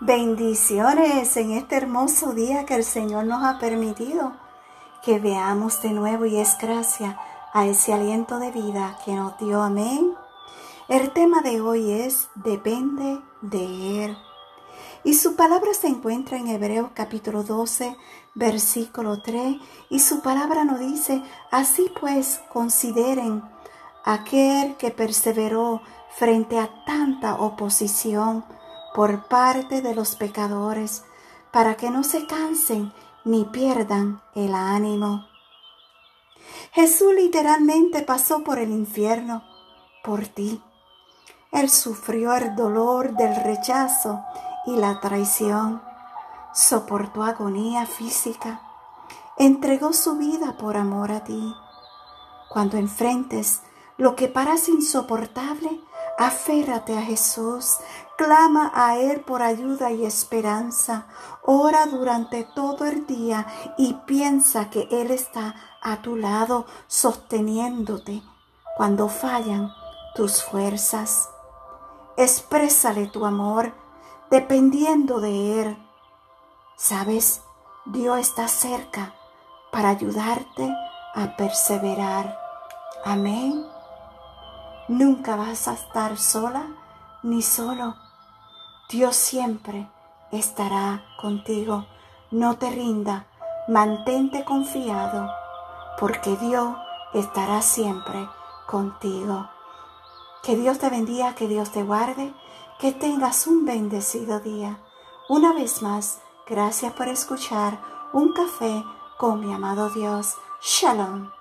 Bendiciones en este hermoso día que el Señor nos ha permitido que veamos de nuevo y es gracia a ese aliento de vida que nos dio. Amén. El tema de hoy es depende de Él. Y su palabra se encuentra en Hebreos capítulo 12, versículo 3. Y su palabra nos dice, así pues consideren aquel que perseveró frente a tanta oposición por parte de los pecadores, para que no se cansen ni pierdan el ánimo. Jesús literalmente pasó por el infierno por ti. Él sufrió el dolor del rechazo y la traición, soportó agonía física, entregó su vida por amor a ti. Cuando enfrentes lo que parece insoportable, Aférrate a Jesús, clama a Él por ayuda y esperanza, ora durante todo el día y piensa que Él está a tu lado sosteniéndote cuando fallan tus fuerzas. Exprésale tu amor dependiendo de Él. Sabes, Dios está cerca para ayudarte a perseverar. Amén. Nunca vas a estar sola ni solo. Dios siempre estará contigo. No te rinda, mantente confiado, porque Dios estará siempre contigo. Que Dios te bendiga, que Dios te guarde, que tengas un bendecido día. Una vez más, gracias por escuchar un café con mi amado Dios. Shalom.